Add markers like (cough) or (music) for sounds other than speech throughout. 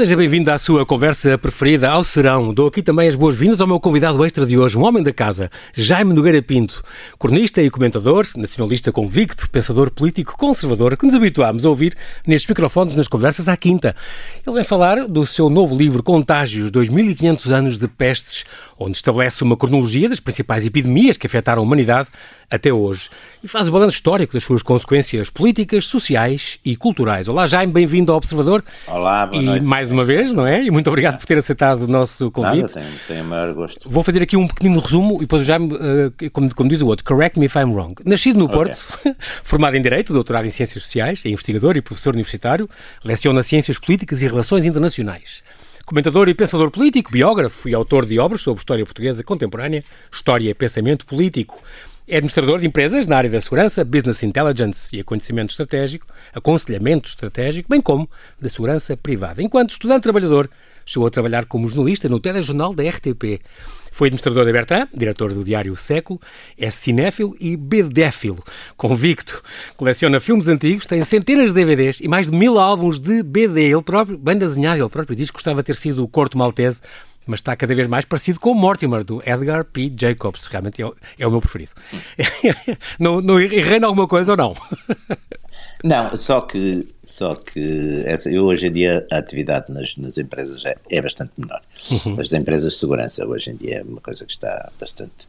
Seja bem-vindo à sua conversa preferida ao Serão. Dou aqui também as boas-vindas ao meu convidado extra de hoje, um homem da casa, Jaime Nogueira Pinto, cronista e comentador, nacionalista convicto, pensador político conservador, que nos habituámos a ouvir nestes microfones nas conversas à quinta. Ele vem falar do seu novo livro Contágios, 2500 anos de pestes, onde estabelece uma cronologia das principais epidemias que afetaram a humanidade até hoje e faz o balanço histórico das suas consequências políticas, sociais e culturais. Olá, Jaime, bem-vindo ao Observador. Olá, boa e noite. mais uma vez, não é? E muito obrigado por ter aceitado o nosso convite. Nada, tenho, tenho o maior gosto. Vou fazer aqui um pequenino resumo e depois o Jaime, uh, como, como, diz o outro, correct me if I'm wrong. Nascido no Porto, okay. (laughs) formado em Direito, doutorado em Ciências Sociais, é investigador e professor universitário, leciona Ciências Políticas e Relações Internacionais. Comentador e pensador político, biógrafo e autor de obras sobre história portuguesa contemporânea, história e pensamento político. É administrador de empresas na área da segurança, business intelligence e conhecimento estratégico, aconselhamento estratégico, bem como da segurança privada. Enquanto estudante trabalhador, chegou a trabalhar como jornalista no telejornal da RTP. Foi administrador da Bertrand, diretor do diário Século, é cinéfilo e bedéfilo, convicto. Coleciona filmes antigos, tem centenas de DVDs e mais de mil álbuns de BD. Ele próprio, bem desenhado, ele próprio diz que gostava de ter sido o Corto Maltese mas está cada vez mais parecido com o Mortimer, do Edgar P. Jacobs. Realmente é, é o meu preferido. (laughs) não, não errei em alguma coisa ou não? (laughs) Não, só que, só que essa, eu hoje em dia a atividade nas, nas empresas é, é bastante menor. Uhum. As empresas de segurança hoje em dia é uma coisa que está bastante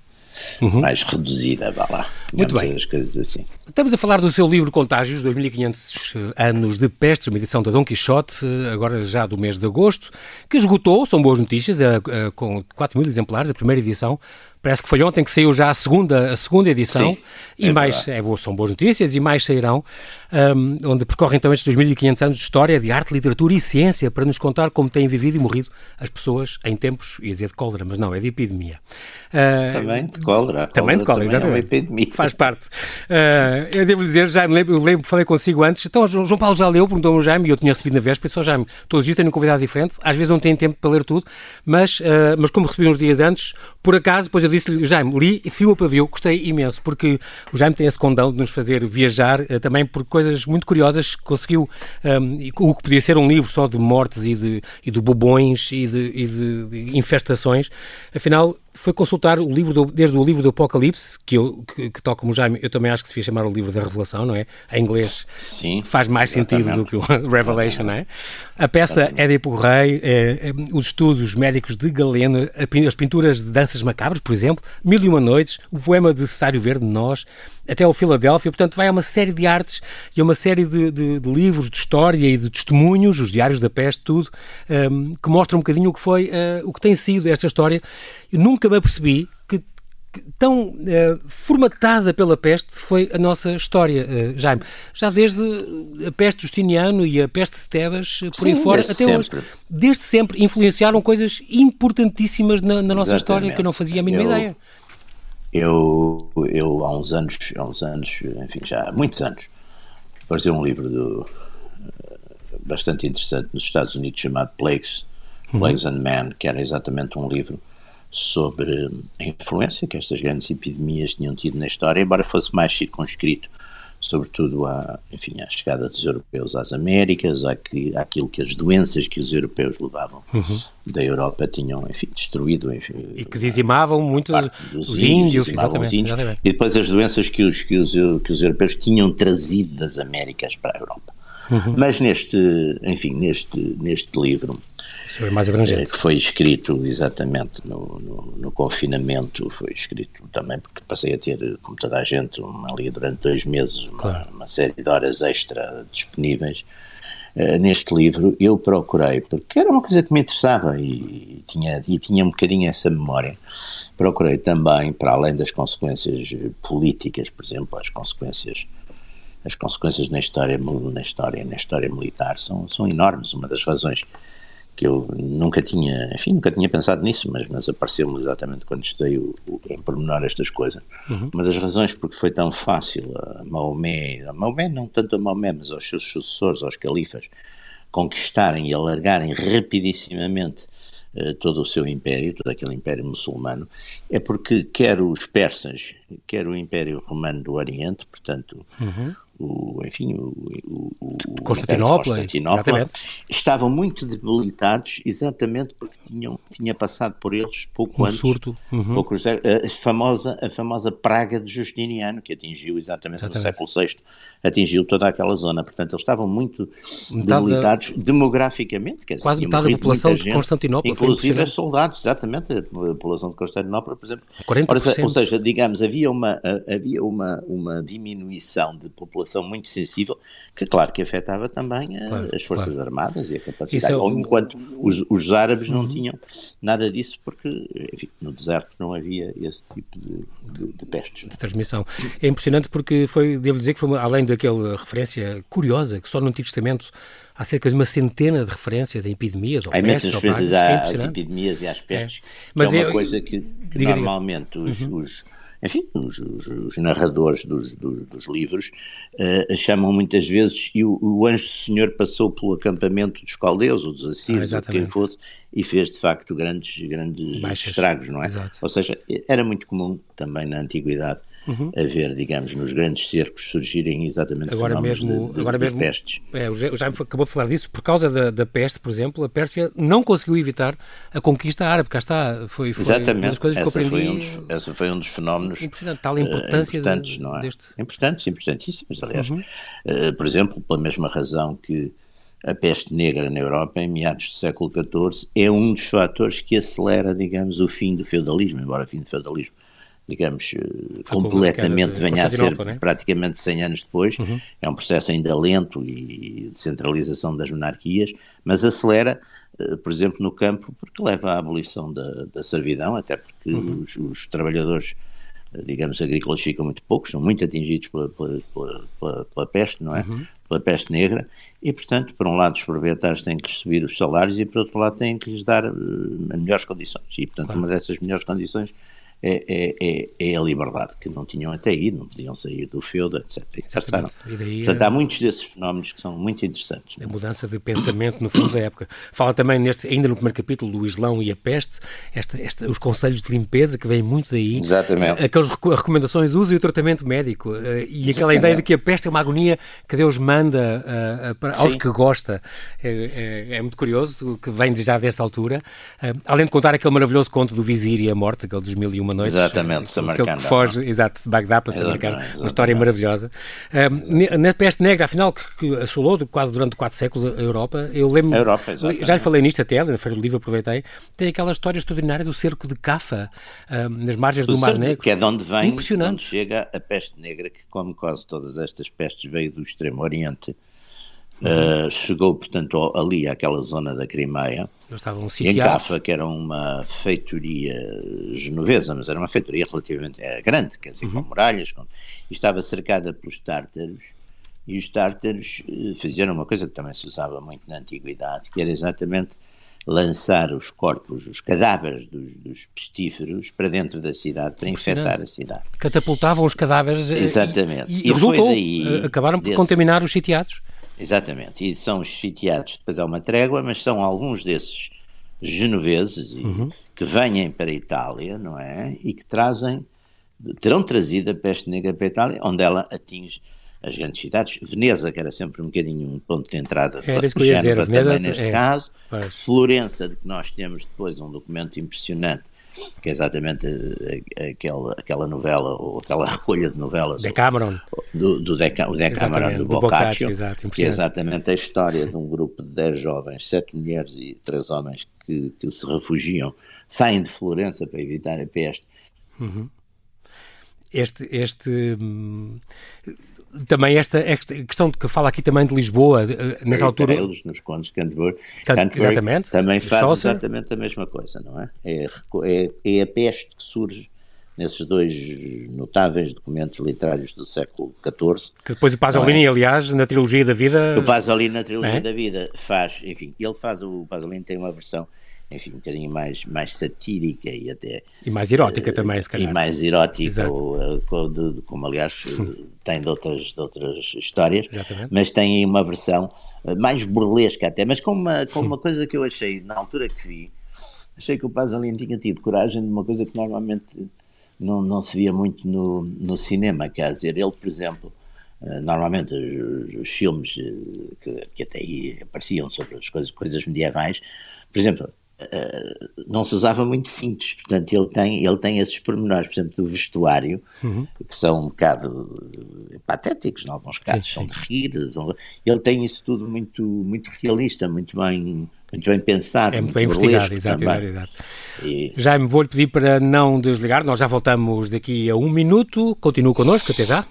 uhum. mais reduzida, vá lá. Muito bem. As coisas assim. Estamos a falar do seu livro Contágios, 2500 anos de pestes, uma edição da Dom Quixote, agora já do mês de agosto, que esgotou, são boas notícias, com 4 mil exemplares, a primeira edição, Parece que foi ontem que saiu já a segunda, a segunda edição Sim, e é mais é, são boas notícias e mais sairão, um, onde percorrem então estes 2.500 anos de história, de arte, literatura e ciência para nos contar como têm vivido e morrido as pessoas em tempos, ia dizer de cólera, mas não, é de epidemia. Uh, também de cólera. Também de cólera, exatamente. É uma epidemia. Faz parte. Uh, eu devo dizer, já me lembro, eu lembro, falei consigo antes, então João Paulo já leu, perguntou-me o Jaime, e eu tinha recebido na véspera, disse, oh, Jaime, todos os dias tenho um convidado diferente, às vezes não tenho tempo para ler tudo, mas, uh, mas como recebi uns dias antes, por acaso, depois eu disse-lhe, Jaime, li fio a pavio, gostei imenso, porque o Jaime tem esse condão de nos fazer viajar uh, também por coisas muito curiosas conseguiu, um, o que podia ser um livro só de mortes e de, e de bobões e de, e de infestações, afinal foi consultar o livro do, desde o livro do Apocalipse, que, eu, que, que tal como já eu também acho que se devia chamar o livro da Revelação, não é? Em inglês Sim, faz mais exatamente. sentido do que o (laughs) Revelation, não é? A peça. Édipo Rei, é, é, os estudos médicos de Galeno, as pinturas de danças macabras, por exemplo, Mil e Uma Noites, o poema de Cessário Verde, Nós, até o Filadélfia, portanto vai a uma série de artes e a uma série de, de, de, livros de história e de testemunhos, os diários da peste, tudo, um, que mostram um bocadinho o que foi, uh, o que tem sido esta história. Eu nunca me apercebi que tão uh, formatada pela peste foi a nossa história, uh, Jaime. Já desde a peste Justiniano e a peste de Tebas, por Sim, aí fora, até sempre. hoje, desde sempre influenciaram coisas importantíssimas na, na nossa história que eu não fazia a mínima eu, ideia. Eu, eu há uns anos, há uns anos, enfim, já há muitos anos, apareceu um livro do, bastante interessante nos Estados Unidos chamado Plagues, Plagues and Man, que era exatamente um livro sobre a influência que estas grandes epidemias tinham tido na história, embora fosse mais circunscrito sobretudo à, enfim, à chegada dos europeus às Américas, àque, àquilo que as doenças que os europeus levavam uhum. da Europa tinham, enfim, destruído. Enfim, e que dizimavam muito os índios, exatamente, os índios, exatamente. E depois as doenças que os, que, os, que os europeus tinham trazido das Américas para a Europa. Uhum. Mas neste, enfim, neste, neste livro, é abrangente. que foi escrito exatamente no, no, no, confinamento, foi escrito também porque passei a ter, como toda a gente, uma, ali durante dois meses, uma, claro. uma série de horas extra disponíveis. Uh, neste livro eu procurei, porque era uma coisa que me interessava e tinha, e tinha um bocadinho essa memória, procurei também, para além das consequências políticas, por exemplo, as consequências as consequências na história, na história, na história militar são, são enormes. Uma das razões que eu nunca tinha, enfim, nunca tinha pensado nisso, mas, mas apareceu-me exatamente quando estudei o, o, em pormenor estas coisas. Uhum. Uma das razões porque foi tão fácil a Maomé, a Maomé não tanto a Maomé, mas aos seus sucessores, aos califas, conquistarem e alargarem rapidissimamente uh, todo o seu império, todo aquele império muçulmano, é porque quer os persas, quer o império romano do Oriente, portanto uhum o, enfim, o, o, o Constantinopla, Constantinopla estavam muito debilitados exatamente porque tinham, tinha passado por eles pouco um antes surto. Uhum. pouco, a, famosa, a famosa praga de Justiniano, que atingiu exatamente, exatamente. no século VI, atingiu toda aquela zona. Portanto, eles estavam muito metade debilitados da... demograficamente. Quer dizer, Quase metade da população de Constantinopla Inclusive soldados, exatamente. A população de Constantinopla, por exemplo. 40%. ou seja, digamos, havia uma, havia uma, uma diminuição de população muito sensível, que claro que afetava também a, claro, as Forças claro. Armadas e a capacidade. É o... Enquanto os, os árabes uhum. não tinham nada disso, porque, enfim, no deserto não havia esse tipo de, de, de pestes. De transmissão. É impressionante porque foi, devo dizer que foi, além daquela referência curiosa, que só no Antigo Testamento há cerca de uma centena de referências a epidemias ou Há imensas referências é às epidemias e às pestes, é. Mas é uma coisa que, que normalmente os, uhum. os enfim, os, os, os narradores dos, dos, dos livros uh, chamam muitas vezes, e o, o, anjo do Senhor passou pelo acampamento dos caldeus ou dos assírios, ah, ou quem fosse, e fez de facto grandes, grandes estragos, não é? Exato. Ou seja, era muito comum também na antiguidade uhum. a ver, digamos, nos grandes cercos surgirem exatamente agora mesmo, de, de, agora mesmo, pestes. É, o Jaime acabou de falar disso, por causa da, da, peste, por exemplo, a Pérsia não conseguiu evitar a conquista árabe, cá está, foi, foi exatamente. uma das coisas essa que eu aprendi. Foi um dos, essa foi um dos fenómenos impressionante, tal importância uh, importantes, de, não é? deste... Importantes, importantíssimos, aliás. Uhum. Uh, por exemplo, pela mesma razão que a peste negra na Europa, em meados do século XIV, é um dos fatores que acelera, digamos, o fim do feudalismo, embora o fim do feudalismo digamos, eh, completamente venha a ser né? praticamente 100 anos depois. Uhum. É um processo ainda lento e de centralização das monarquias, mas acelera, eh, por exemplo, no campo, porque leva à abolição da, da servidão, até porque uhum. os, os, trabalhadores, eh, digamos, agrícolas ficam muito poucos, são muito atingidos pela, pela, pela, pela peste, não é? Uhum. Pela peste negra, e, portanto, por um lado, os proprietários têm que lhes subir os salários e, por outro lado, têm que lhes dar uh, melhores condições. E, portanto, claro. uma dessas melhores condições é, é, é, é, a liberdade que não tinham até aí, não podiam sair do feudo, etc. E e daí, Portanto, há muitos desses fenómenos que são muito interessantes. A mudança de pensamento no fundo da época. Fala também, neste, ainda no primeiro capítulo, do Islão e a peste, esta, esta, os conselhos de limpeza que vêm muito daí. Exatamente. Aquelas recomendações, use o tratamento médico eh, e aquela ideia de que a peste é uma agonia que Deus manda para, aos Sim. que gosta. É, é, é, muito curioso, que vem já desta altura. Além de contar aquele maravilhoso conto do Vizir e a morte, aquele dos mil e uma uma noite. Exatamente, Samarcanda. Que foge, exato, de Bagdá para Samarcanda. Uma história maravilhosa. Um, na peste negra, afinal, que, que assolou quase durante quatro séculos a Europa, eu lembro. Europa, já lhe falei nisto até, na Feira do Livro, aproveitei. Tem aquela história extraordinária do cerco de Cafa, um, nas margens do, do Mar Negro. Que é de onde vem, Impressionante. onde chega a peste negra, que, como quase todas estas pestes, veio do Extremo Oriente. Uh, chegou, portanto, ali àquela zona da Crimeia. Em Cafa, que era uma feitoria genovesa, mas era uma feitoria relativamente era grande, quer dizer, uhum. com muralhas, com, e estava cercada pelos tártaros, e os tártaros uh, fizeram uma coisa que também se usava muito na antiguidade, que era exatamente lançar os corpos, os cadáveres dos, dos pestíferos para dentro da cidade, para infectar a cidade. Catapultavam os cadáveres eh, Exatamente. e, e, e resultou, daí, acabaram por desse, contaminar os sitiados. Exatamente, e são os sitiados, depois há uma trégua, mas são alguns desses genoveses uhum. que vêm para a Itália, não é? E que trazem, terão trazido a peste negra para a Itália, onde ela atinge as grandes cidades. Veneza, que era sempre um bocadinho um ponto de entrada ia dizer, Veneza, também neste é, caso. Pois. Florença, de que nós temos depois um documento impressionante que é exatamente eh, aquela, aquela novela, ou aquela (laughs) recolha de novelas Decameron. do, do, Deca, o Decameron do, do Boccaccio, que é exatamente a história de um grupo de 10 jovens, 7 mulheres e 3 homens que, que se refugiam, saem de Florença para evitar a peste. Uhum este, este hum, também esta, esta, questão que fala aqui também de Lisboa, nessa altura. Eles, nos contos de Canterbury, Canterbury exatamente, também faz Chaucer. exatamente a mesma coisa, não é? É, é? é a peste que surge nesses dois notáveis documentos literários do século XIV. Que depois o Pasolini, é? aliás, na trilogia da vida... O Pasolini, na trilogia é? da vida, faz, enfim, ele faz, o Pasolini tem uma versão enfim, um bocadinho mais, mais satírica e até... E mais erótica uh, também, se calhar. E mais erótica, ou, de, de, como aliás (laughs) tem de outras, de outras histórias, Exatamente. mas tem aí uma versão mais burlesca até, mas com uma, com uma coisa que eu achei, na altura que vi, achei que o Pasolini tinha tido coragem de uma coisa que normalmente não, não se via muito no, no cinema, quer dizer, ele, por exemplo, normalmente os, os filmes que, que, até aí apareciam sobre as coisas, coisas medievais, por exemplo, Uh, não se usava muito cintos, portanto ele tem, ele tem esses pormenores, por exemplo, do vestuário, uhum. que são um bocado patéticos, em alguns casos, sim, sim. são de rir, ele tem isso tudo muito, muito realista, muito bem, muito bem pensado. É muito, bem investigado, exato, exato, exato. E... Jaime, vou-lhe pedir para não desligar, nós já voltamos daqui a um minuto, continue connosco, até já.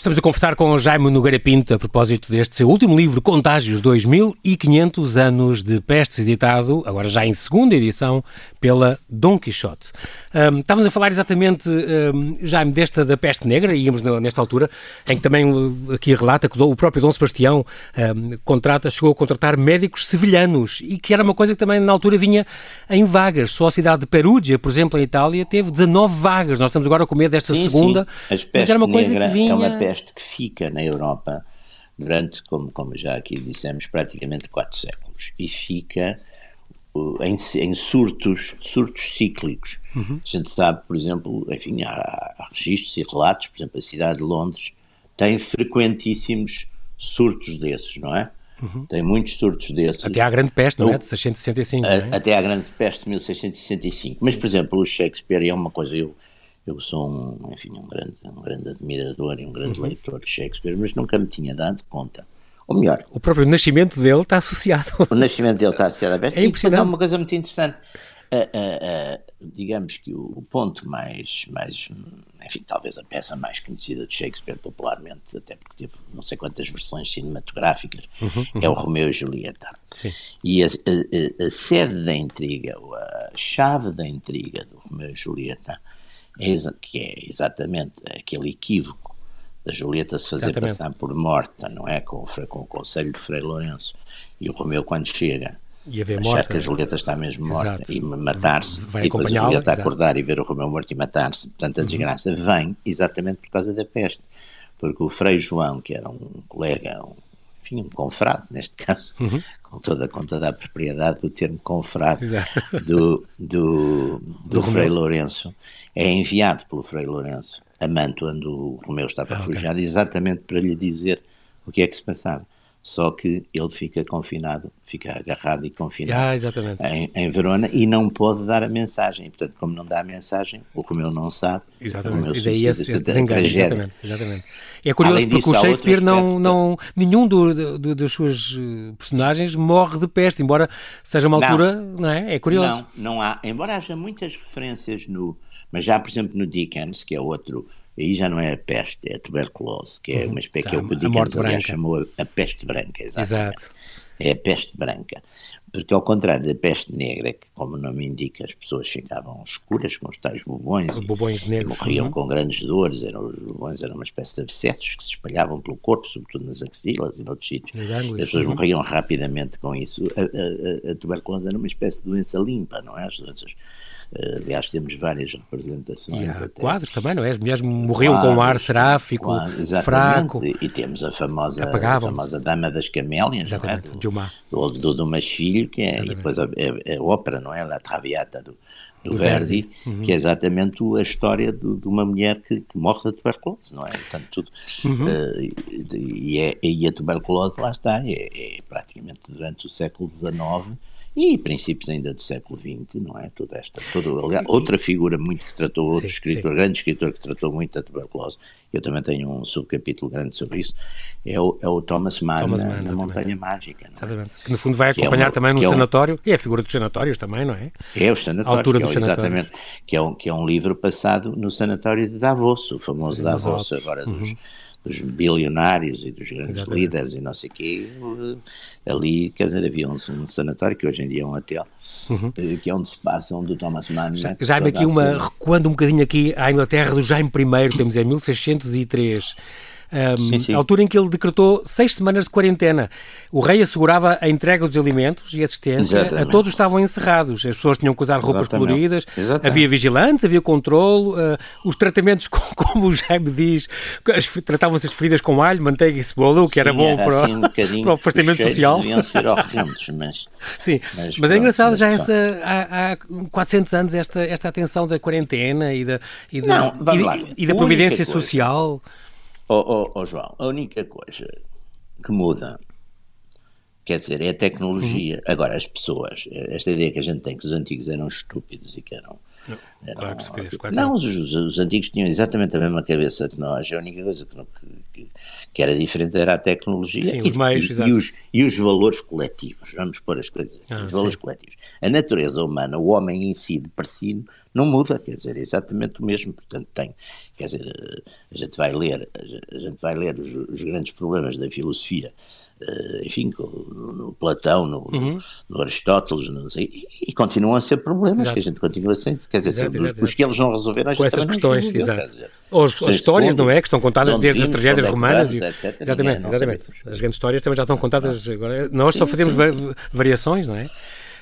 Estamos a conversar com Jaime Nogueira Pinto a propósito deste seu último livro, Contágios 2500 anos de pestes, editado agora já em segunda edição pela Dom Quixote. Um, estávamos a falar exatamente, um, Jaime, desta da peste negra, íamos nesta altura, em que também aqui relata que o próprio Dom Sebastião um, contrata, chegou a contratar médicos sevilhanos e que era uma coisa que também na altura vinha em vagas. Só a cidade de Perugia, por exemplo, em Itália, teve 19 vagas. Nós estamos agora a comer desta sim, segunda, sim. mas era uma coisa que vinha... É uma peste que fica na Europa durante, como, como já aqui dissemos, praticamente quatro séculos e fica em, em surtos, surtos cíclicos. Uhum. A gente sabe, por exemplo, enfim, há, há, registros e relatos, por exemplo, a cidade de Londres tem frequentíssimos surtos desses, não é? Uhum. Tem muitos surtos desses. Até à Grande Peste, não é? De 665. A, é? Até à Grande Peste de 1665. Mas, por exemplo, o Shakespeare é uma coisa. Eu, eu sou, um, enfim, um grande, um grande admirador e um grande uhum. leitor de Shakespeare, mas nunca me tinha dado conta ou melhor. O próprio nascimento dele está associado. O nascimento dele está associado à peste. (laughs) É impressionante. E é uma coisa muito interessante. Uh, uh, uh, digamos que o, o, ponto mais, mais, enfim, talvez a peça mais conhecida de Shakespeare popularmente, até porque teve não sei quantas versões cinematográficas, uhum, uhum. é o Romeu e Julieta. Sim. E a, a, a, sede da intriga, a chave da intriga do Romeu e Julieta, é, que é exatamente aquele equívoco da Julieta se fazer Exatamente. passar por morta, não é? Com, com o conselho de Frei Lourenço. E o Romeu, quando chega, e a ver achar morta, que a Julieta está mesmo morta exato. e matar-se, e depois a Julieta exato. acordar e ver o Romeu morto e matar-se. Portanto, a uhum. desgraça vem exatamente por causa da peste. Porque o Frei João, que era um colega, um, enfim, um confrade, neste caso, uhum. com, toda, com toda a propriedade do termo confrade do, do, do, do Frei. Lourenço, é enviado pelo Frei Lourenço a Mantua, onde o Romeu estava ah, refugiado, okay. exatamente para lhe dizer o que é que se passava. Só que ele fica confinado, fica agarrado e confinado ah, em, em, Verona e não pode dar a mensagem. Portanto, como não dá a mensagem, o Romeu não sabe. Exatamente. E daí esse, esse desengano. Exatamente, exatamente. É curioso Além porque disso, o Shakespeare não, não, nenhum do, do, dos seus eh, personagens morre de peste, embora seja uma altura, não, não é? É curioso. Não, não há. Embora haja muitas referências no, mas já, por exemplo, no Dickens, que é outro, aí já não é a peste, é a tuberculose, que é uhum. uma espécie que é o que o Dickens aliás, chamou a, peste branca, exatamente. Exato. É a peste branca. Porque ao contrário da peste negra, que como o nome indica, as pessoas ficavam escuras com os tais bubões, bubões e, negros, e morriam uhum. com grandes dores, eram, os bubões eram uma espécie de abscessos que se espalhavam pelo corpo, sobretudo nas axilas e noutros sítios. As pessoas uhum. morriam rapidamente com isso. A, a, a, tuberculose era uma espécie de doença limpa, não é? As doenças aliás, temos várias representações. E há quadros também, não é? As mulheres morriam quadros, com um ar seráfico, quadros, fraco. E temos a famosa, a famosa Dama das Camélias, exatamente, não é? Do, do, do Dumas Filho, que é, e depois a, a, a, ópera, não é? La Traviata do, do, do Verdi, Verdi. Uhum. que é exatamente a história de, de uma mulher que, que, morre da tuberculose, não é? Portanto, tudo. Uhum. Uh, e, é, e a tuberculose, lá está, é, é praticamente durante o século XIX e princípios ainda do século XX, não é? Toda esta, toda, aliás, outra figura muito que tratou, outro sim, escritor, sim. grande escritor que tratou muito da tuberculose, eu também tenho um subcapítulo grande sobre isso, é o, é o Thomas Mann, Thomas Mann na, Montanha Mágica. É? Exatamente. Que no fundo vai que acompanhar é uma, também no sanatório, é um, e é a figura dos sanatórios também, não é? É o sanatório, altura que é, exatamente, que é, um, que é um livro passado no sanatório de Davos, o famoso Davos, agora dos... Uhum dos bilionários e dos grandes Exatamente. líderes e não sei o quê, ali, quer dizer, havia um, um, sanatório que hoje em dia é um hotel, uhum. Eh, que é onde se passam do Thomas Mann. Já, Jaime, aqui uma, recuando um bocadinho aqui à Inglaterra do Jaime I, temos em 1603. Um, sim, sim. a altura em que ele decretou seis semanas de quarentena. O rei assegurava a entrega dos alimentos e assistência Exatamente. a todos os estavam encerrados. As pessoas tinham que usar roupas Exatamente. coloridas, Exatamente. havia vigilantes, havia controle, uh, os tratamentos, (laughs) como o Jaime diz, tratavam-se as feridas com alho, manteiga e cebola, o que sim, era bom era para, assim um (laughs) para o afastamento social. deviam ser horrendos, mas... (laughs) Sim, mas, mas é engraçado já essa, há, há 400 anos esta, esta atenção da quarentena e da, e da, Não, e, e da providência social. Oh, oh, oh, João, a única coisa que muda Quer dizer, é a tecnologia. Uhum. Agora, as pessoas, esta ideia que a gente tem que os antigos eram estúpidos e que eram. Não, claro que se claro não, os, os, os, antigos tinham exatamente a mesma cabeça que nós. A única coisa que, que, que era diferente era a tecnologia sim, e, os meios, e, e, os, e os valores coletivos. Vamos pôr as coisas assim: ah, os valores sim. coletivos. A natureza humana, o homem em si, de per si, não muda, quer dizer, é exatamente o mesmo. Portanto, tem, quer dizer, a gente vai ler, a gente vai ler os, os grandes problemas da filosofia eh, enfim, no Platão, no, uhum. no Aristóteles, não sei, e, e, continuam a ser problemas exato. que a gente continua sem, quer dizer, exato, os, exato, que eles não resolveram, a gente Com essas questões, resolveu, exato. Dizer, Os, as histórias, fundo, não é? Que estão contadas desde as tragédias é romanas. E, etc, exatamente, exatamente. As grandes histórias também já estão contadas agora. Nós sim, só fazemos sim, variações, não é?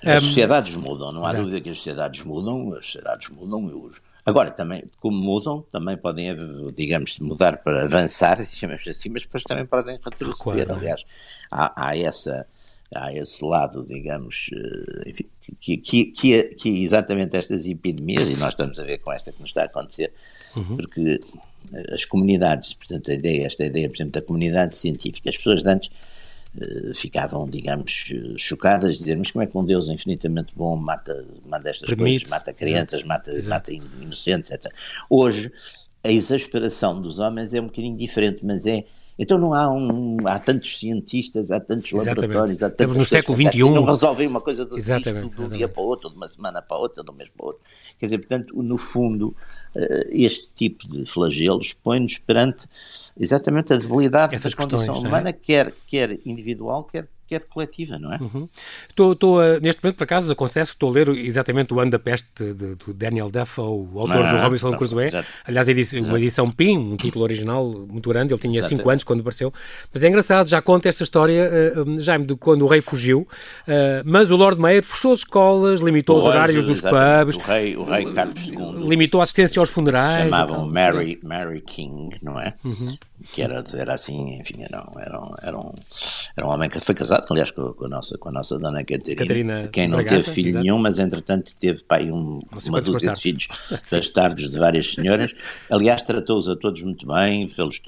As sociedades mudam, não há dúvida que as sociedades mudam, as sociedades mudam, os, Agora, também, como mudam, também podem, digamos, mudar para avançar, (laughs) chamamos assim, mas depois também podem retroceder. Claro. Aliás, há, há, essa, há esse lado, digamos, eh, enfim, que, que, que, que, exatamente estas epidemias, e nós estamos a ver com esta que nos está a acontecer, uhum. porque as comunidades, portanto, a ideia, esta ideia, por exemplo, da comunidade científica, as pessoas de antes eh, ficavam, digamos, chocadas, dizer, mas como é que um Deus infinitamente bom mata, mata estas Permite. coisas, mata crianças, mata, mata inocentes, etc. Hoje, a exasperação dos homens é um bocadinho diferente, mas é então não há um, há tantos cientistas, há tantos exatamente. laboratórios, há tantos Estamos no século XXI. não resolvem uma coisa do, disto, de um dia para o outro, de uma semana para a outra, de um mês para o outro. Quer dizer, portanto, no fundo, eh, este tipo de flagelos põe-nos perante exatamente a debilidade Essas da condição questões, é? humana, é? quer, quer individual, quer quer coletiva, não é? Uhum. Estou, estou a, neste momento, por acaso, acontece que estou a ler exatamente o Ano da Peste de, do Daniel Defoe, o autor ah, do Robinson Crusoe. Aliás, edição, uma edição PIN, um título original muito grande, ele tinha 5 anos quando apareceu. Mas é engraçado, já conta esta história, uh, Jaime, de quando o rei fugiu, uh, mas o Lord Mayor fechou as escolas, limitou os horários dos pubs, o rei, o rei Carlos II, limitou a assistência aos funerais. Chamavam Mary, Mary King, não é? Uhum. Que era, era assim, enfim, era, era, um, era, um, era um homem que foi casado, aliás, com, com a, nossa, com a nossa dona Catarina, Catarina quem não Bragaça, teve filho exato. nenhum, mas entretanto teve pai, um, uma dúzia de filhos (laughs) bastardos de várias senhoras. Aliás, tratou-os a todos muito bem, fez-lhes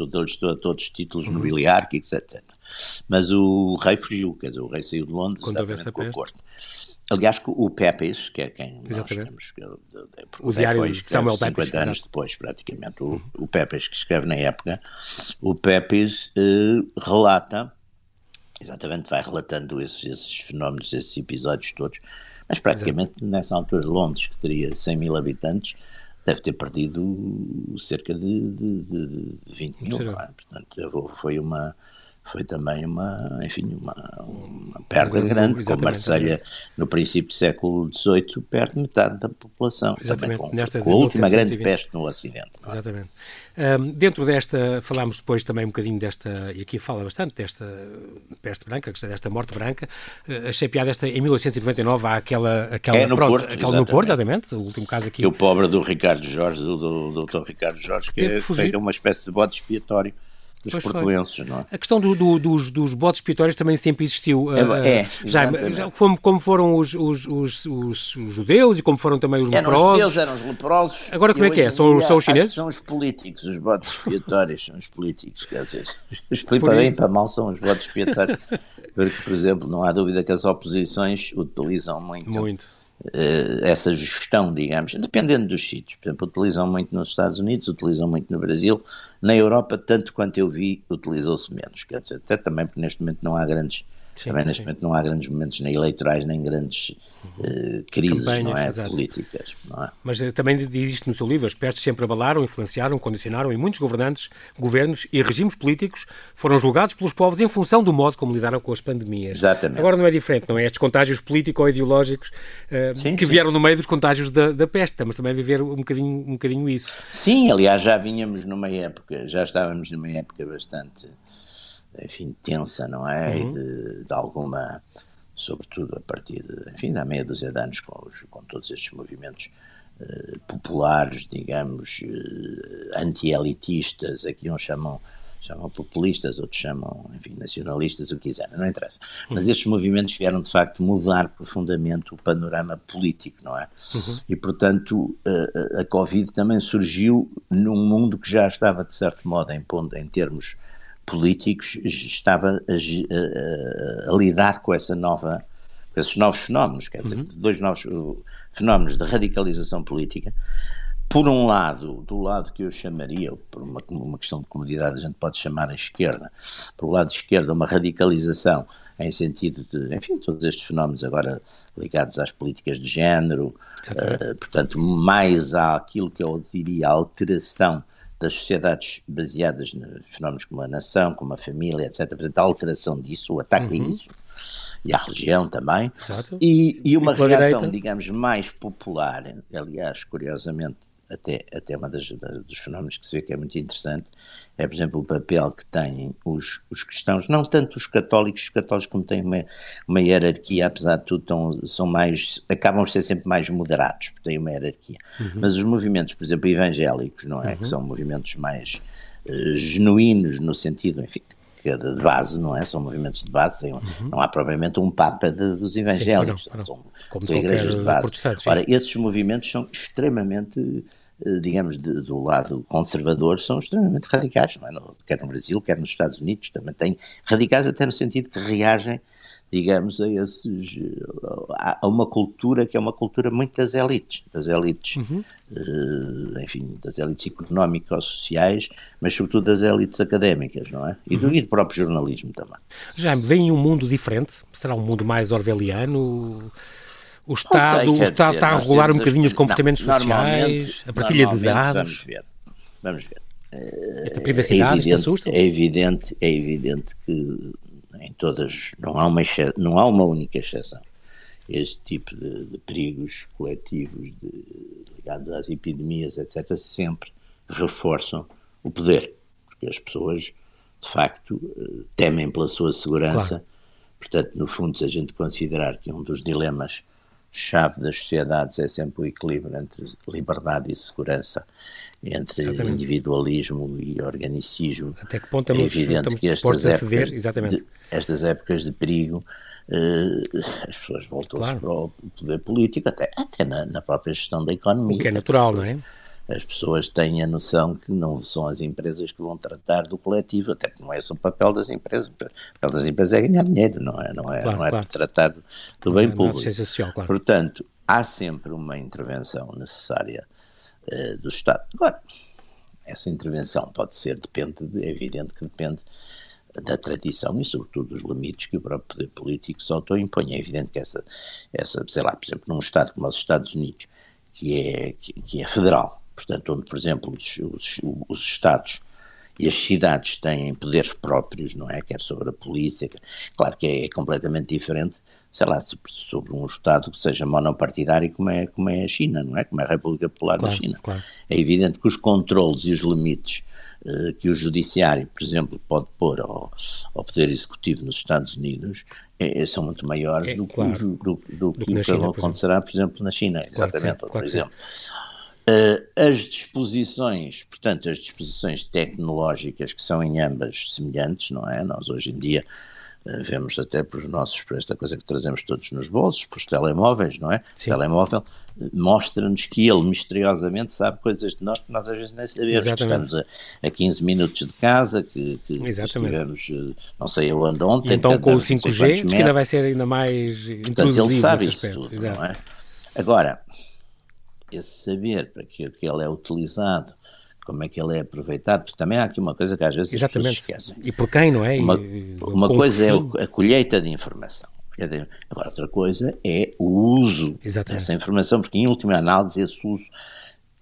a todos títulos uhum. nobiliárquicos, etc. Mas o rei fugiu, quer dizer, o rei saiu de Londres exatamente com a corte. Aliás, o Pepys, que é quem Exatamente. nós temos, de, o diário de Samuel 50 Pepys, anos exato. depois, praticamente, o, o Pepys, que escreve na época, o Pepys eh, relata, exatamente vai relatando esses, esses, fenómenos, esses episódios todos, mas praticamente exato. nessa altura Londres, que teria 100 mil habitantes, deve ter perdido cerca de, de, de 20 mil, é? Portanto, foi uma foi também uma, enfim, uma, uma perda um, grande, com Marselha no princípio do século XVIII perde metade da população, exatamente, com, Nesta com a última grande peste no Ocidente. É? Exatamente. Um, dentro desta, falámos depois também um bocadinho desta, e aqui fala bastante desta peste branca, desta morte branca, uh, achei piada esta, em 1899 há aquela, aquela, é no pronto, Porto, aquela exatamente. no Porto, exatamente, o último caso aqui. E o pobre do Ricardo Jorge, do, do, do Dr. Ricardo Jorge, que, que é uma espécie de bode expiatório dos pois portuenses, foi. não é? A questão do, do, dos, dos bodes expiatórios também sempre existiu. É, é já, já como, como, foram os, os, os, os, judeus e como foram também os eram leprosos. Eram os judeus, eram os leprosos. Agora como é que é? São, são os chineses? São os políticos, os bodes (laughs) expiatórios, são os políticos, quer dizer, para bem e para mal são os bodes expiatórios. Porque, por exemplo, não há dúvida que as oposições utilizam muito. Muito eh, essa gestão, digamos, dependendo dos sítios. Por exemplo, utilizam muito nos Estados Unidos, utilizam muito no Brasil. Na Europa, tanto quanto eu vi, utilizou-se menos. Dizer, até também porque neste momento não há grandes Sim, Também neste sim. momento não há grandes momentos nem eleitorais, nem grandes uh, crises não é? políticas. Não é? Mas uh, também existe no seu livro, as pestes sempre abalaram, influenciaram, condicionaram e muitos governantes, governos e regimes políticos foram julgados pelos povos em função do modo como lidaram com as pandemias. Exatamente. Agora não é diferente, não é? Estes contágios político-ideológicos uh, sim, que vieram no meio dos contágios da, da peste, mas também viver um bocadinho, um bocadinho isso. Sim, aliás, já vínhamos numa época, já estávamos numa época bastante enfim, tensa, não é? Uhum. De, de, alguma, sobretudo a partir de, enfim, da meia dúzia de anos com, os, com todos estes movimentos uh, populares, digamos, uh, anti-elitistas, aqui uns chamam chamam populistas, outros chamam, enfim, nacionalistas, o que quiserem, não interessa. Mas uhum. estes movimentos vieram, de facto, mudar profundamente o panorama político, não é? Uhum. E, portanto, a, a Covid também surgiu num mundo que já estava, de certo modo, em, em termos políticos estava a, a, a, lidar com essa nova, com esses novos fenómenos, quer dizer, uhum. dois novos fenómenos de radicalização política. Por um lado, do lado que eu chamaria, por uma, uma questão de comodidade, a gente pode chamar a esquerda, por o lado esquerdo, uma radicalização em sentido de, enfim, todos estes fenómenos agora ligados às políticas de género, uh, portanto, mais àquilo que eu diria alteração das sociedades baseadas em fenómenos como a nação, como a família, etc. Portanto, a alteração disso, o ataque uhum. a isso, e à religião também, e, e, uma e reação, digamos, mais popular, aliás, curiosamente, até, até das, dos fenómenos que se vê que é muito interessante, é, por exemplo, o papel que têm os, os cristãos, não tanto os católicos, os católicos como têm uma, uma hierarquia, apesar de tudo, tão, são mais, acabam de ser sempre mais moderados, porque têm uma hierarquia. Uhum. Mas os movimentos, por exemplo, evangélicos, não é? Uhum. Que são movimentos mais uh, genuínos no sentido, enfim, é de base, não é? São movimentos de base, uhum. não há propriamente um papa de, dos evangélicos, Sim, não, não. são, são igrejas de base. Ora, esses movimentos são extremamente digamos, de, do lado conservador são extremamente radicais, não é? no, quer no Brasil, quer nos Estados Unidos, também tem radicais até no sentido que reagem, digamos, a esses, a, uma cultura que é uma cultura muito das elites, das elites, uhum. uh, enfim, das elites económicas, sociais, mas sobretudo das elites académicas, não é? E, uhum. do, e do próprio jornalismo também. Já vem um mundo diferente? Será um mundo mais orwelliano? O Estado, sei, o Estado dizer, está a regular um bocadinho os comportamentos não, sociais, a partilha de dados. Vamos ver. Vamos ver. Esta privacidade, é evidente, assusta? É evidente, é evidente que em todas, não há uma, não há uma única exceção. Este tipo de, de perigos coletivos de, ligados às epidemias, etc., sempre reforçam o poder, porque as pessoas, de facto, eh, temem pela sua segurança. Claro. Portanto, no fundo, se a gente considerar que um dos dilemas chave das sociedades é sempre o equilíbrio entre liberdade e segurança, entre exatamente. individualismo e organicismo. Até que ponto estamos, é evidente que estas épocas, de, estas épocas de perigo uh, as pessoas voltam-se claro. para o poder político, até, até na, na, própria gestão da economia. O que é natural, não é? As pessoas têm a noção que não são as empresas que vão tratar do coletivo, até porque não é esse o papel das empresas. O papel das empresas é ganhar dinheiro, não é, não é, claro, não é claro. tratar do bem é público. Social, claro. Portanto, há sempre uma intervenção necessária uh, do Estado. Agora, essa intervenção pode ser, depende, é evidente que depende da tradição e, sobretudo, dos limites que o próprio poder político se auto-impõe. É evidente que essa, essa, sei lá, por exemplo, num Estado como os Estados Unidos, que é, que, que é federal, portanto, onde, por exemplo, os, os, os Estados e as cidades têm poderes próprios, não é? Quer sobre a polícia, claro que é, é completamente diferente, sei lá, sobre um Estado que seja monopartidário como é, como é a China, não é? Como é a República Popular claro, da China. Claro. É evidente que os controles e os limites uh, que o Judiciário, por exemplo, pode pôr ao, ao Poder Executivo nos Estados Unidos é, são muito maiores é, do, claro. que, do, do, do, do, que, que China, acontecerá, por exemplo, na China. Exatamente, por exemplo. Uh, as disposições, portanto, as disposições tecnológicas que são em ambas semelhantes, não é? Nós hoje em dia uh, vemos até por nossos, por esta coisa que trazemos todos nos bolsos, por os telemóveis, não é? Sim. O telemóvel uh, mostra-nos que ele misteriosamente sabe coisas de nós que nós às vezes nem sabemos. Que estamos a, a 15 minutos de casa, que, que estivemos não sei aonde ontem. E então com o 5G, que ainda vai ser ainda mais Portanto, ele sabe isso tudo, Exato. não é? Agora, esse saber para que, que ele é utilizado, como é que ele é aproveitado, porque também há aqui uma coisa que às vezes Exatamente. esquecem. E por quem, não é? Uma, uma coisa é a colheita de informação. Agora, outra coisa é o uso Exatamente. dessa informação, porque em última análise esse uso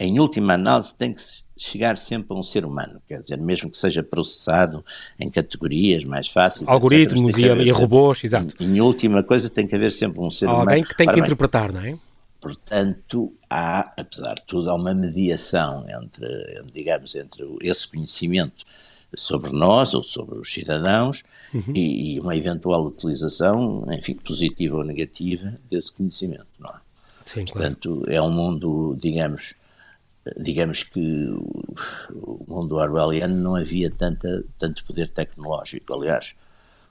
em última análise, tem que chegar sempre a um ser humano, quer dizer, mesmo que seja processado em categorias mais fáceis. Algoritmos etc, e, e robôs, exato. Em, em, última coisa, tem que haver sempre um ser Alguém humano. Alguém que tem que interpretar, não é? Portanto, há, apesar de tudo, há uma mediação entre, digamos, entre esse conhecimento sobre nós ou sobre os cidadãos uhum. e, e, uma eventual utilização, enfim, positiva ou negativa desse conhecimento, não é? Sim, Portanto, claro. é um mundo, digamos, digamos que o mundo orwelliano não havia tanta, tanto poder tecnológico. Aliás,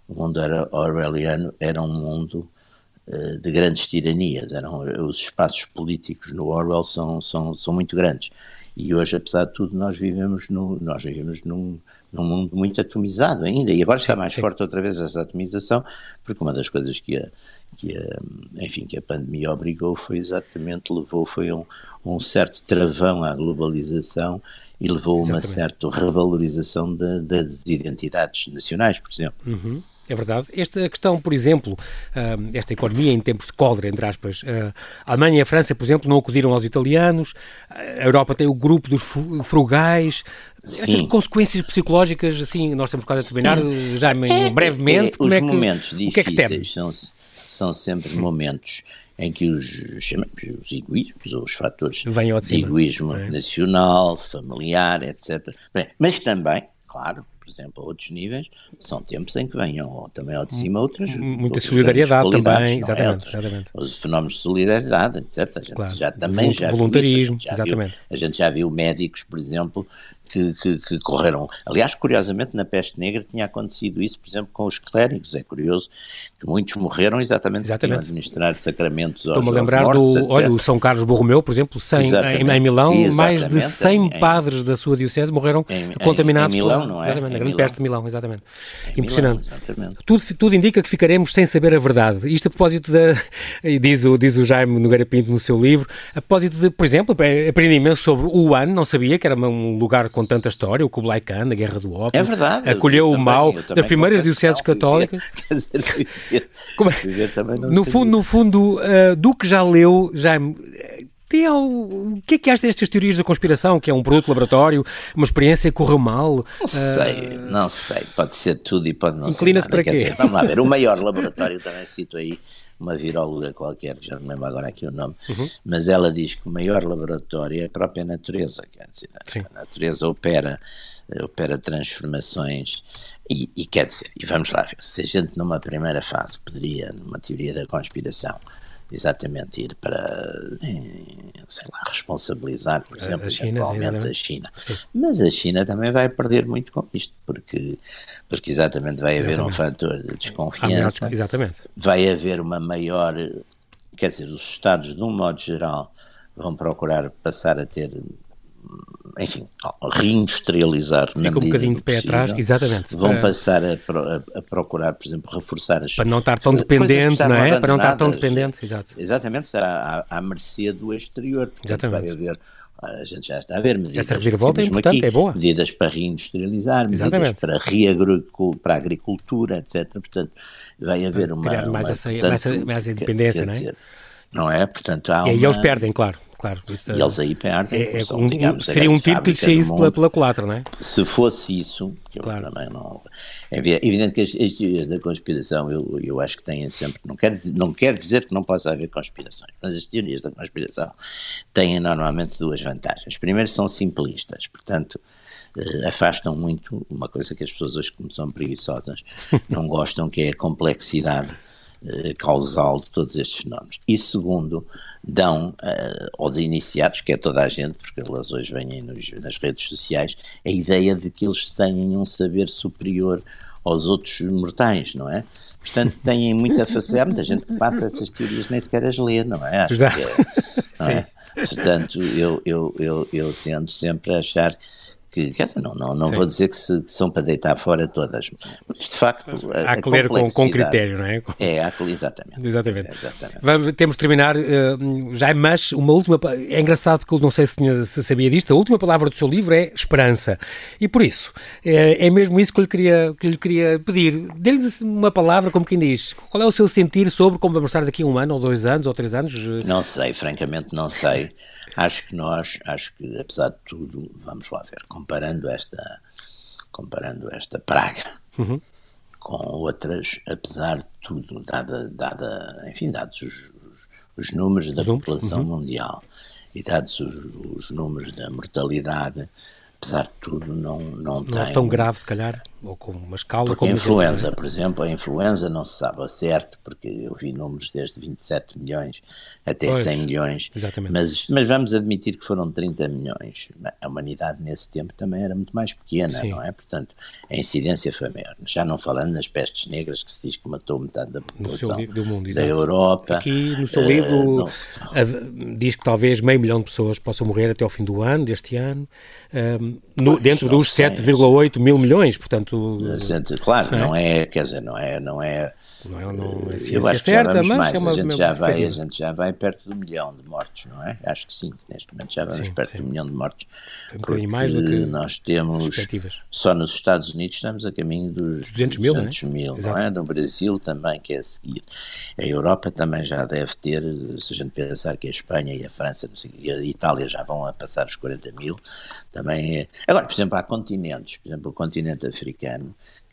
o mundo orwelliano era um mundo de grandes tiranias. Eram, os espaços políticos no Orwell são, são, são muito grandes. E hoje, apesar de tudo, nós vivemos, no, nós vivemos num, num mundo muito atomizado ainda. E agora está mais sim. forte outra vez essa atomização, porque uma das coisas que a, que a, enfim, que a pandemia obrigou foi exatamente, levou, foi um, um certo travão à globalização e levou a uma certa revalorização de, das identidades nacionais, por exemplo. Uhum. É verdade. Esta questão, por exemplo, esta economia em tempos de cólera, entre aspas, a Alemanha e a França, por exemplo, não acudiram aos italianos, a Europa tem o grupo dos frugais, Sim. estas consequências psicológicas, assim, nós estamos quase a terminar, já é, brevemente, é, como é que, momentos o que é que temos? São, são sempre momentos em que os, chamamos, os egoísmos, ou os fatores de egoísmo é? nacional, familiar, etc. Bem, mas também, claro, por exemplo, a outros níveis, são tempos em que venham também ao de cima outras. Muita solidariedade também, exatamente, é? exatamente. Os fenómenos de solidariedade, etc. A gente claro. já também já voluntarismo, já exatamente. Viu, a gente já viu médicos, por exemplo, que, que, que, correram. Aliás, curiosamente, na peste negra tinha acontecido isso, por exemplo, com os clérigos. É curioso que muitos morreram exatamente, exatamente. para administrar sacramentos aos Estou-me a lembrar mortos, do, olha, o São Carlos Borromeu, por exemplo, 100, em, em, Milão, exatamente. mais de 100 em, padres da sua diocese morreram em, contaminados em Milão, não é? Exatamente, na grande Milão. peste de Milão, exatamente. Impressionante. Milão, tudo, tudo indica que ficaremos sem saber a verdade. Isto a propósito da, (laughs) diz o, diz o Jaime Nogueira Pinto no seu livro, a propósito de, por exemplo, aprendi imenso sobre o Wuhan, não sabia que era um lugar com tanta história, o Kublai Khan, a Guerra do Ópio. É verdade. Acolheu o mal das primeiras dioceses católicas. (laughs) Quer dizer, viver, Como é? viver também não no fundo, no fundo, uh, do que já leu, já tem o que é que acha destas teorias da conspiração, que é um produto laboratório, uma experiência que correu mal? Não sei, uh, não sei, pode ser tudo e pode não inclina ser Inclina-se para quê? Dizer, vamos lá ver, o maior laboratório também cito aí uma viróloga qualquer, já não me lembro agora aqui o nome, uhum. mas ela diz que o maior laboratório é a própria natureza, quer dizer, Sim. a natureza opera, opera transformações e, e, quer dizer, e vamos lá ver, se a gente numa primeira fase poderia, numa teoria da conspiração, exatamente ir para, sei lá, responsabilizar, por exemplo, a China, atualmente a China. Sim. Mas a China também vai perder muito com isto, porque, porque exatamente vai haver exatamente. um fator de desconfiança, exatamente. vai haver uma maior, quer dizer, os Estados, de um modo geral, vão procurar passar a ter enfim, reindustrializar Fica um bocadinho de pé possível, atrás, exatamente. Vão para, passar a, a, a, procurar, por exemplo, reforçar as para não estar tão dependente, não é? Para não estar tão dependente, exato. Exatamente, será à, à mercê do exterior. Portanto, exatamente. vai haver a gente já está a ver medidas. Essa reviravolta é importante, aqui, é boa. Medidas para reindustrializar, medidas Exatamente. para, para a agricultura, etc. Portanto, vai haver uma. Criar mais, uma, essa, portanto, mais, a, mais a independência, não é? Dizer, não é? Portanto, há e aí uma... eles perdem, claro. Claro isso, e eles aí perdem. é, é, são, um, digamos, seria um tiro que lhes saísse pela, pela culatra, não é? Se fosse isso, que claro. eu também não. É evidente que as, as teorias da conspiração, eu, eu acho que têm sempre. Não quer, dizer, não quer dizer que não possa haver conspirações, mas as teorias da conspiração têm normalmente duas vantagens. Primeiro, são simplistas, portanto. Uh, afastam muito uma coisa que as pessoas hoje, como são preguiçosas, (laughs) não gostam, que é a complexidade uh, causal de todos estes fenómenos. E segundo, dão uh, aos iniciados, que é toda a gente, porque elas hoje vêm nos, nas redes sociais, a ideia de que eles têm um saber superior aos outros mortais, não é? Portanto, (laughs) têm muita facilidade, muita gente que passa essas teorias nem sequer as lê, não é? Acho Exato. Que, não é? (laughs) Portanto, eu, eu, eu, eu tendo sempre a achar que, quer dizer, não, não, não vou dizer que, se, que, são para deitar fora todas, mas de facto. A, há que ler com, com critério, não é? É, há que, exatamente. Exatamente. É, exatamente. Vamos, temos de terminar, uh, já mas uma última. É engraçado porque eu não sei se, tinha, se sabia disto, a última palavra do seu livro é esperança. E por isso, é, é mesmo isso que eu lhe queria, que eu lhe queria pedir. Dê-lhe uma palavra, como quem diz. Qual é o seu sentir sobre como vamos estar daqui a um ano, ou dois anos, ou três anos? Não sei, francamente, não sei. Acho que nós, acho que apesar de tudo, vamos lá ver, comparando esta, comparando esta praga uhum. com outras, apesar de tudo, dada, dada enfim, dados os, os números da população uhum. mundial e dados os, os números da mortalidade, apesar de tudo, não, não, não tem. Não é tão grave, se calhar, ou com uma escala porque como a influenza, por exemplo, a influenza não se sabe a certo, porque eu vi números desde 27 milhões até pois, 100 milhões, exatamente. Mas, mas vamos admitir que foram 30 milhões. A humanidade nesse tempo também era muito mais pequena, Sim. não é? Portanto, a incidência foi maior. Já não falando nas pestes negras, que se diz que matou metade da população do mundo, da Europa. Aqui no seu uh, livro diz que talvez meio milhão de pessoas possam morrer até ao fim do ano, deste ano, um, no, dentro dos 7,8 mil milhões, portanto... Claro, não é? não é, quer dizer, não é... Não é não é, não é ciência certa, mas mais. é uma, a gente já vai A gente já vai perto do milhão de mortes, não é? Acho que sim, neste momento já vamos sim, perto sim. do milhão de mortes. Foi um bocadinho mais do que nós temos, só nos Estados Unidos estamos a caminho dos 200 mil, 200 não é? mil, não é? No Brasil também, que é a seguir. A Europa também já deve ter, se a gente pensar que a Espanha e a França e a Itália já vão a passar os 40 mil, também é... Agora, por exemplo, há continentes, por exemplo, o continente africano,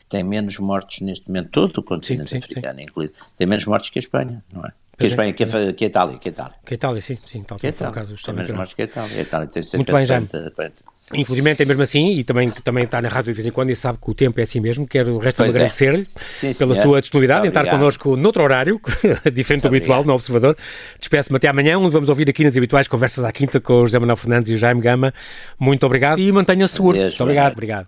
tem menos mortes neste momento, todo o continente sim, sim, africano sim. incluído, tem menos mortes que a Espanha, não é? Que a Espanha, é, que, a, que a Itália, que a Itália. Que a Itália, sim, sim, tal que foi o caso Tem menos mortes que a Itália, a Itália tem Muito bem, já. Infelizmente é mesmo assim, e também, também está na rádio de vez em quando e sabe que o tempo é assim mesmo. Quero resta-me é. agradecer-lhe pela sua disponibilidade em estar connosco noutro horário, (laughs) diferente do habitual, no Observador. Despeço-me até amanhã, onde vamos ouvir aqui nas habituais conversas à quinta com o José Manuel Fernandes e o Jaime Gama. Muito obrigado e mantenha-se seguro. Muito obrigado, obrigado.